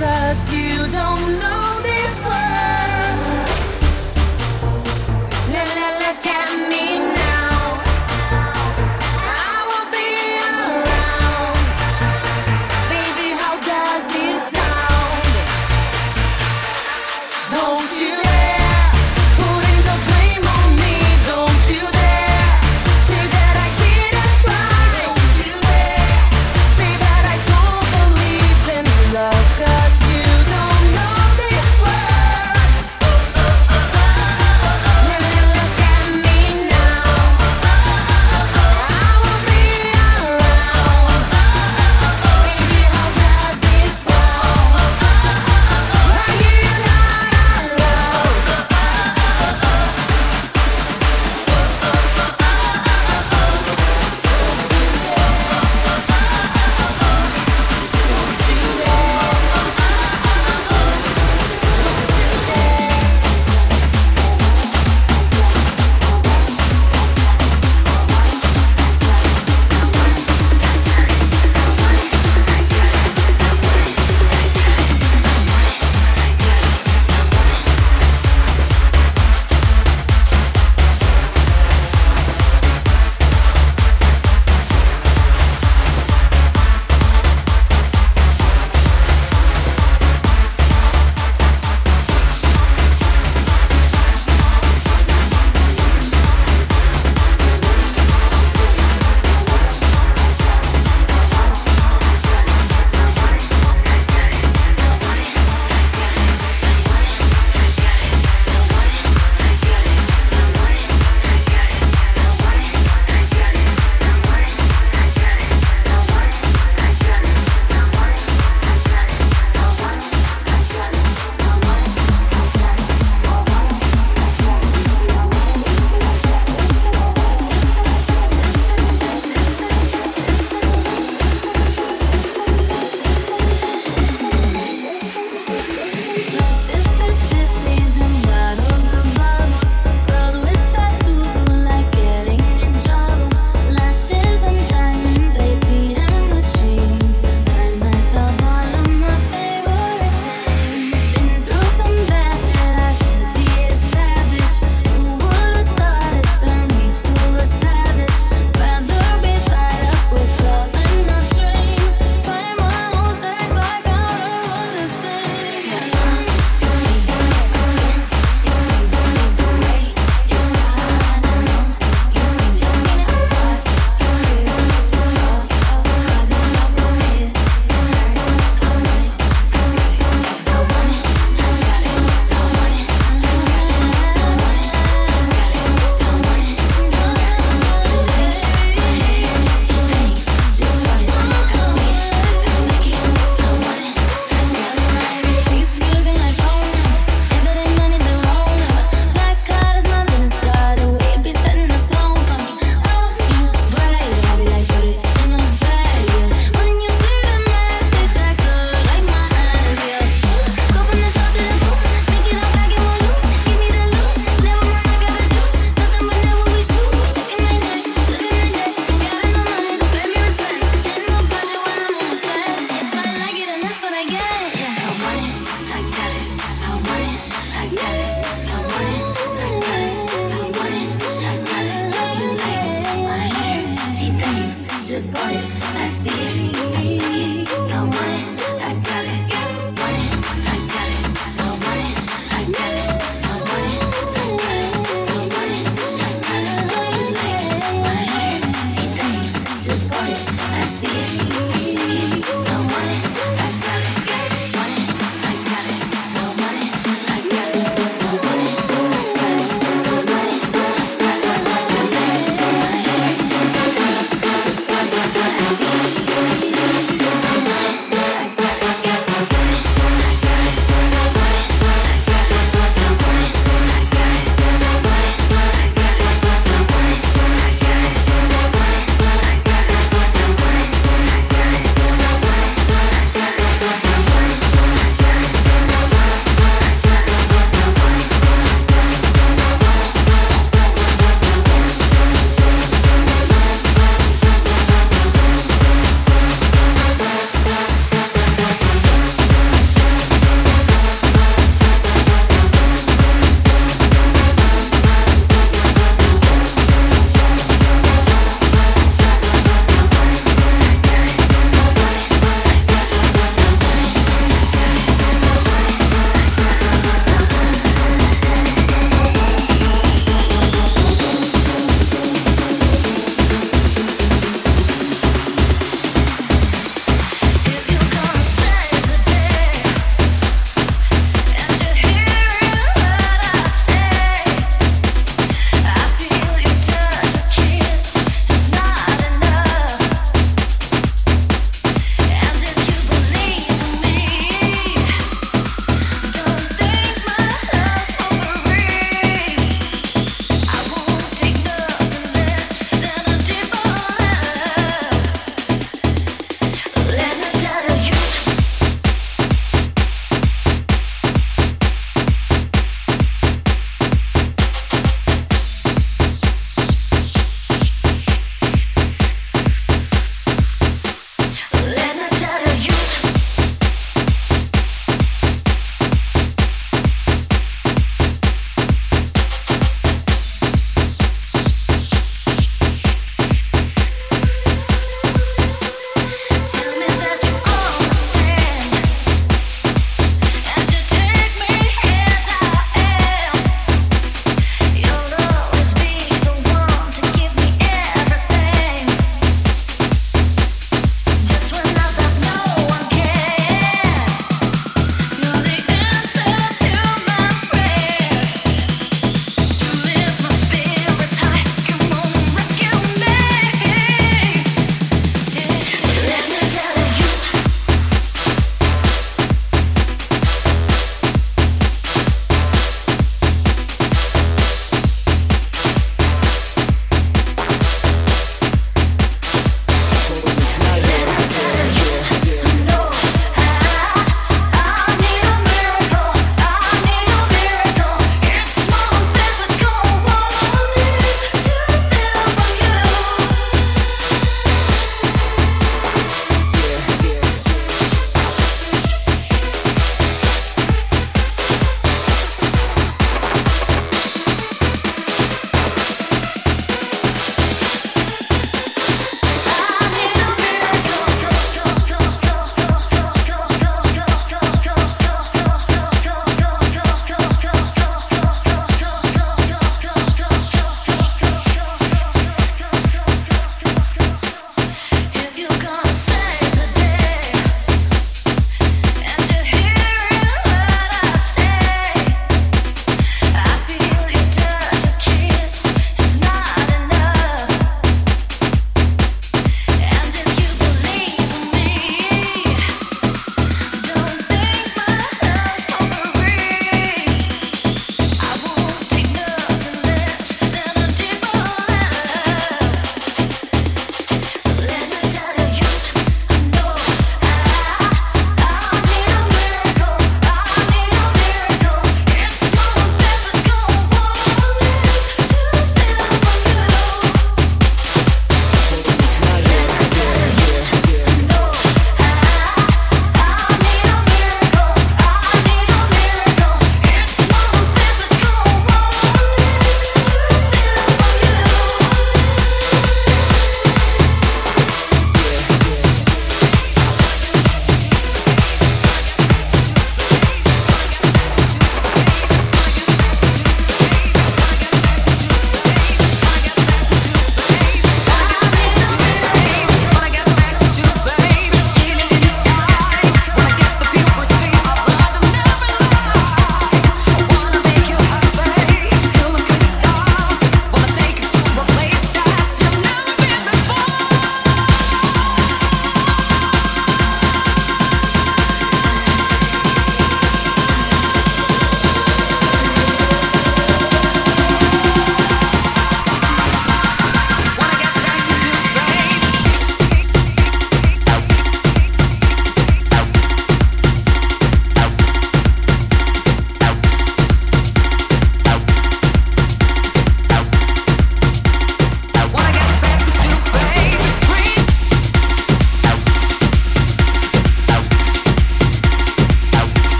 cause you don't know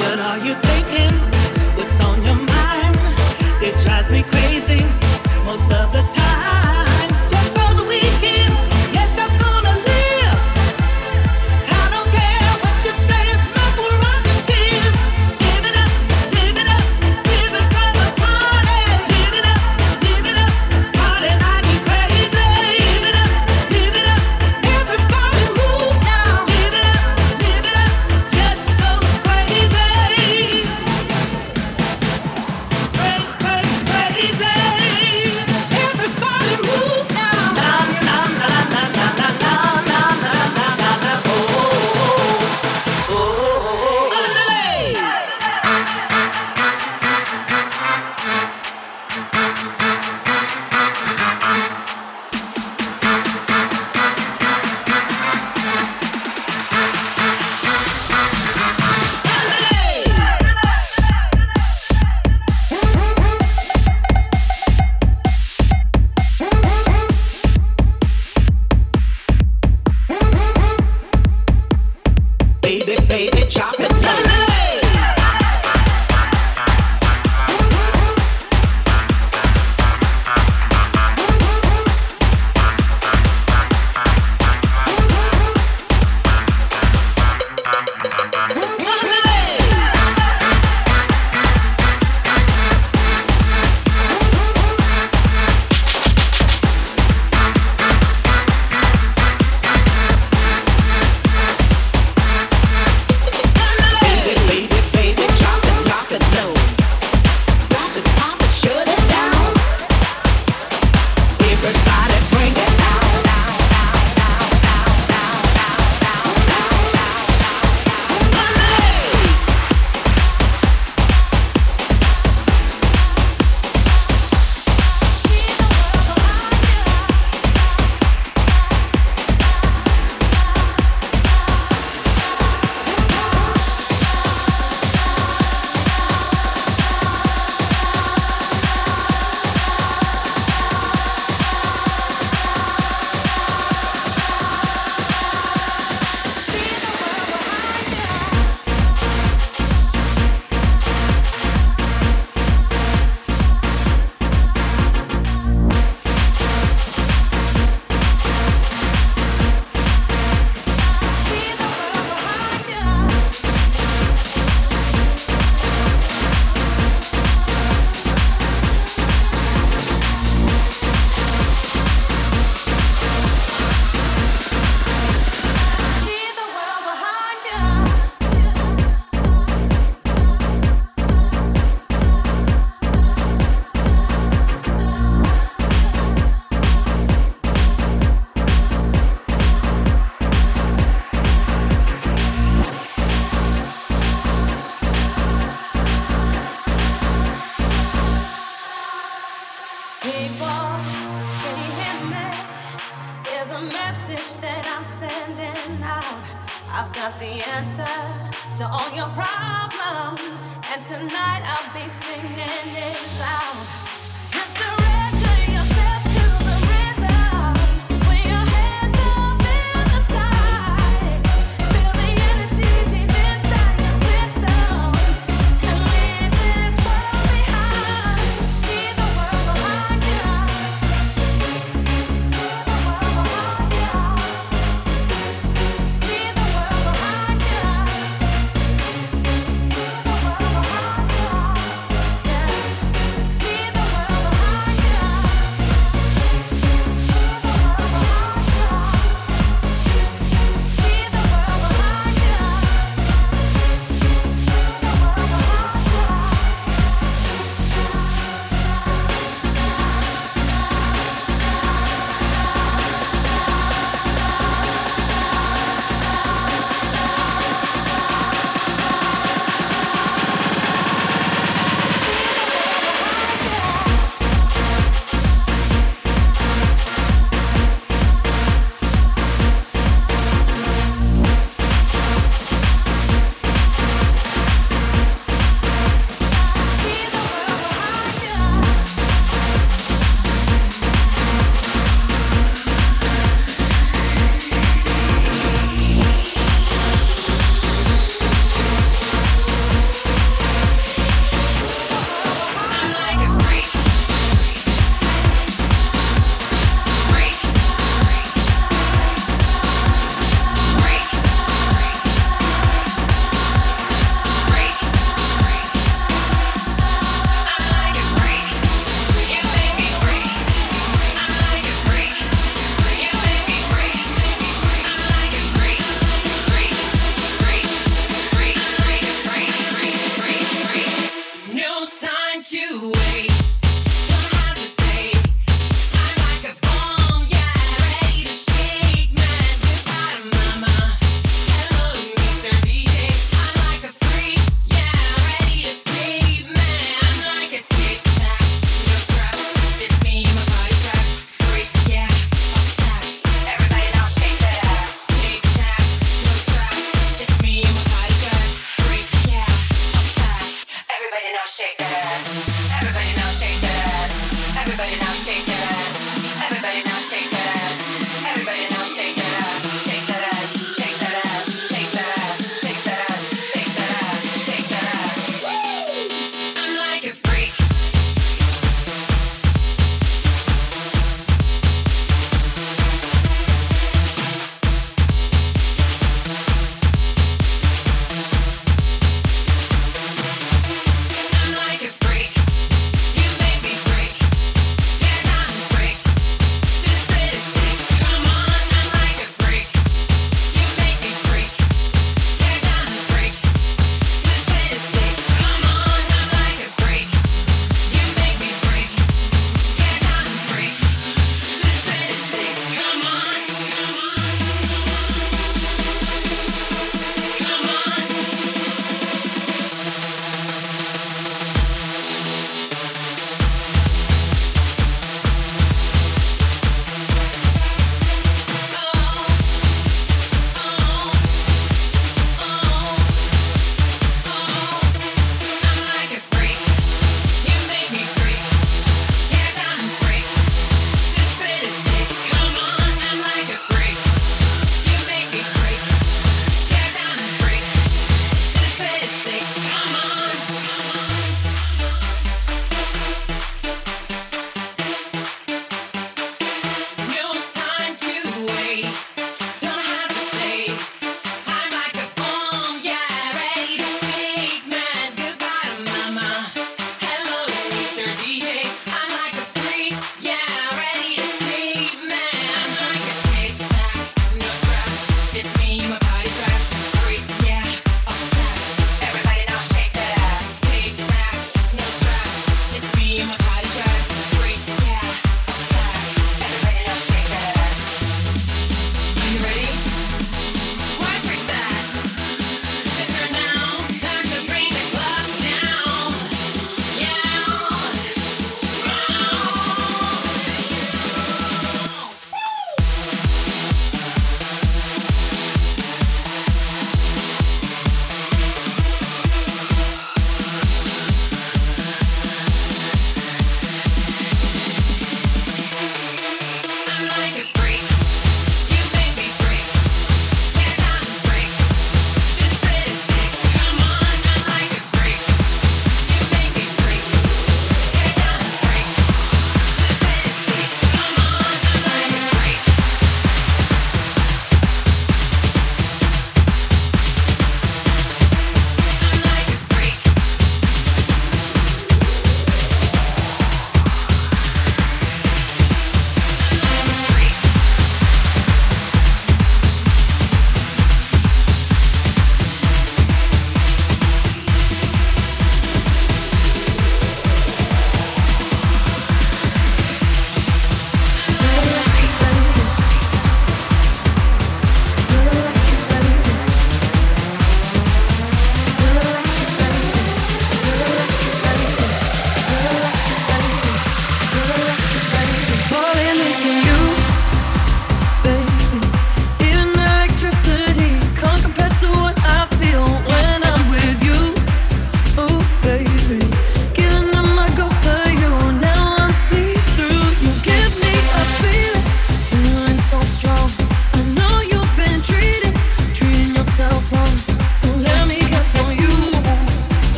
What are you thinking? What's on your mind? It drives me crazy most of the time.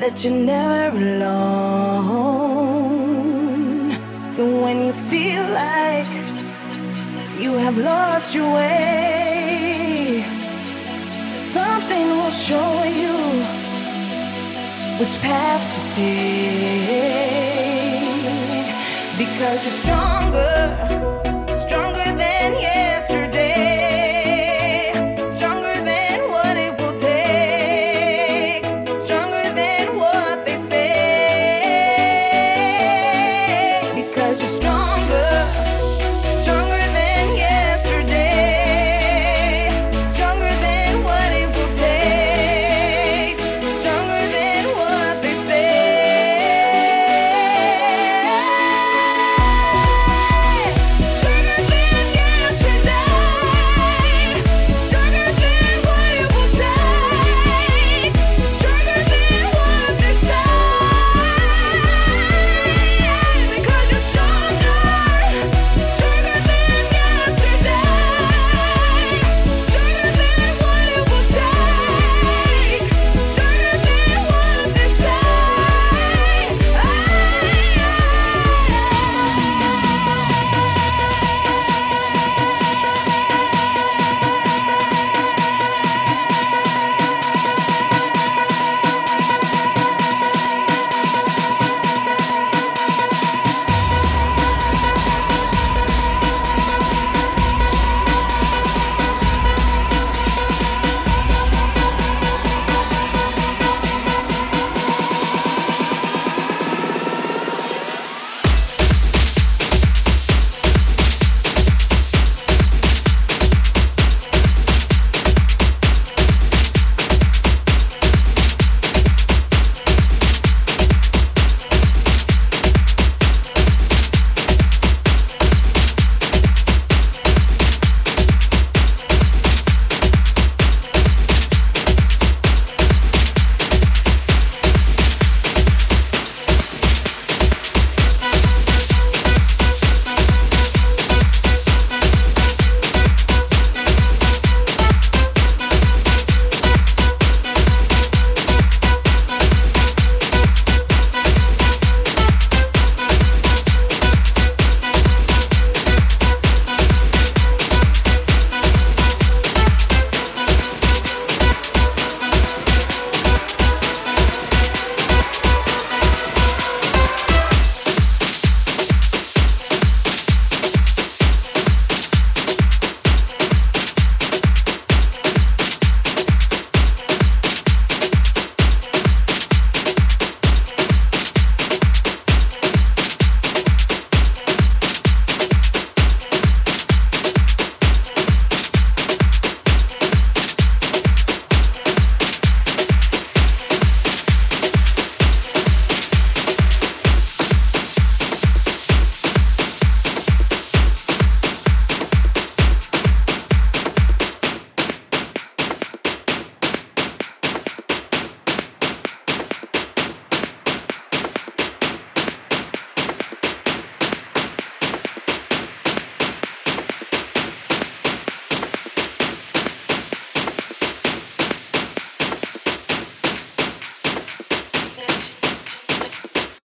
That you're never alone. So when you feel like you have lost your way, something will show you which path to take because you're stronger